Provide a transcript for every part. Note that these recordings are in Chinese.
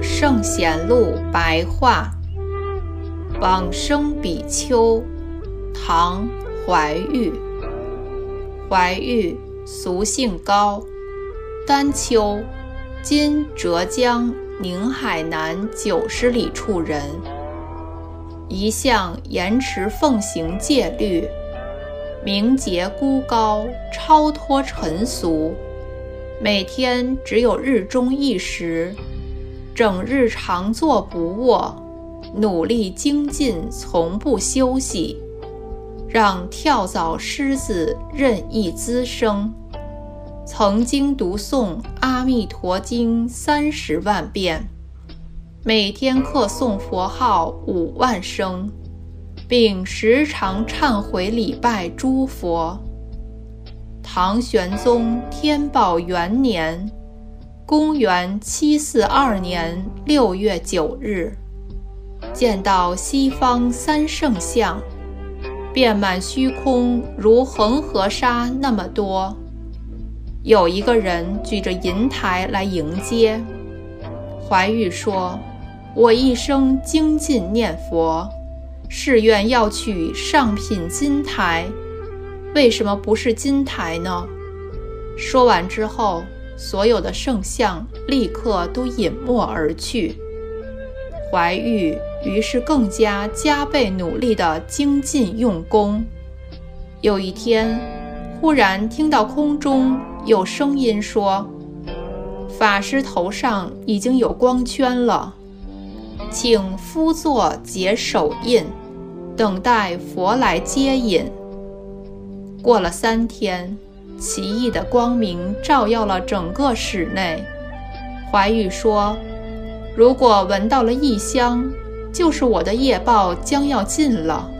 圣贤录白话，往生比丘，唐·怀玉。怀玉，俗姓高，丹丘（今浙江宁海南九十里处）人。一向严持奉行戒律，名节孤高，超脱尘俗。每天只有日中一时。整日常坐不卧，努力精进，从不休息，让跳蚤虱子任意滋生。曾经读诵《阿弥陀经》三十万遍，每天课诵佛号五万声，并时常忏悔礼拜诸佛。唐玄宗天宝元年。公元七四二年六月九日，见到西方三圣像，遍满虚空，如恒河沙那么多。有一个人举着银台来迎接。怀玉说：“我一生精进念佛，誓愿要取上品金台，为什么不是金台呢？”说完之后。所有的圣像立刻都隐没而去。怀玉于是更加加倍努力地精进用功。有一天，忽然听到空中有声音说：“法师头上已经有光圈了，请夫座结手印，等待佛来接引。”过了三天。奇异的光明照耀了整个室内。怀玉说：“如果闻到了异香，就是我的业报将要尽了。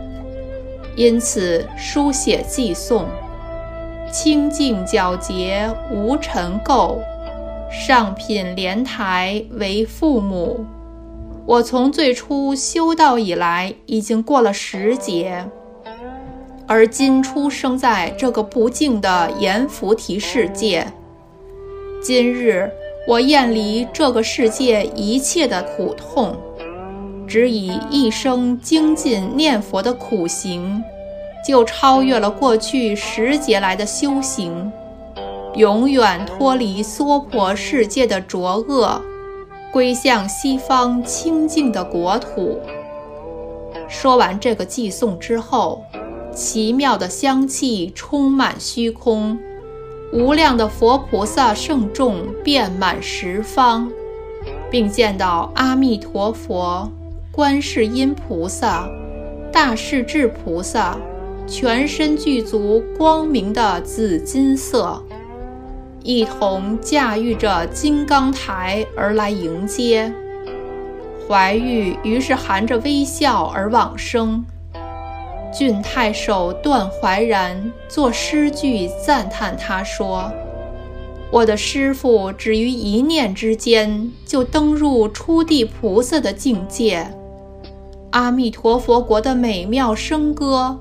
因此书写寄送：清净皎洁无尘垢，上品莲台为父母。我从最初修道以来，已经过了十劫。”而今出生在这个不净的阎浮提世界。今日我厌离这个世界一切的苦痛，只以一生精进念佛的苦行，就超越了过去十劫来的修行，永远脱离娑婆世界的浊恶，归向西方清净的国土。说完这个寄颂之后。奇妙的香气充满虚空，无量的佛菩萨圣众遍满十方，并见到阿弥陀佛、观世音菩萨、大势至菩萨，全身具足光明的紫金色，一同驾驭着金刚台而来迎接。怀玉于是含着微笑而往生。郡太守段怀然作诗句赞叹他说：“我的师父只于一念之间就登入初地菩萨的境界，阿弥陀佛国的美妙笙歌，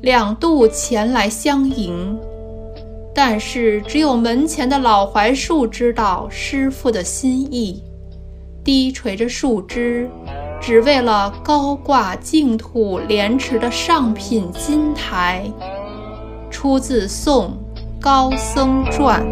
两度前来相迎。但是只有门前的老槐树知道师父的心意，低垂着树枝。”只为了高挂净土莲池的上品金台，出自《宋高僧传》。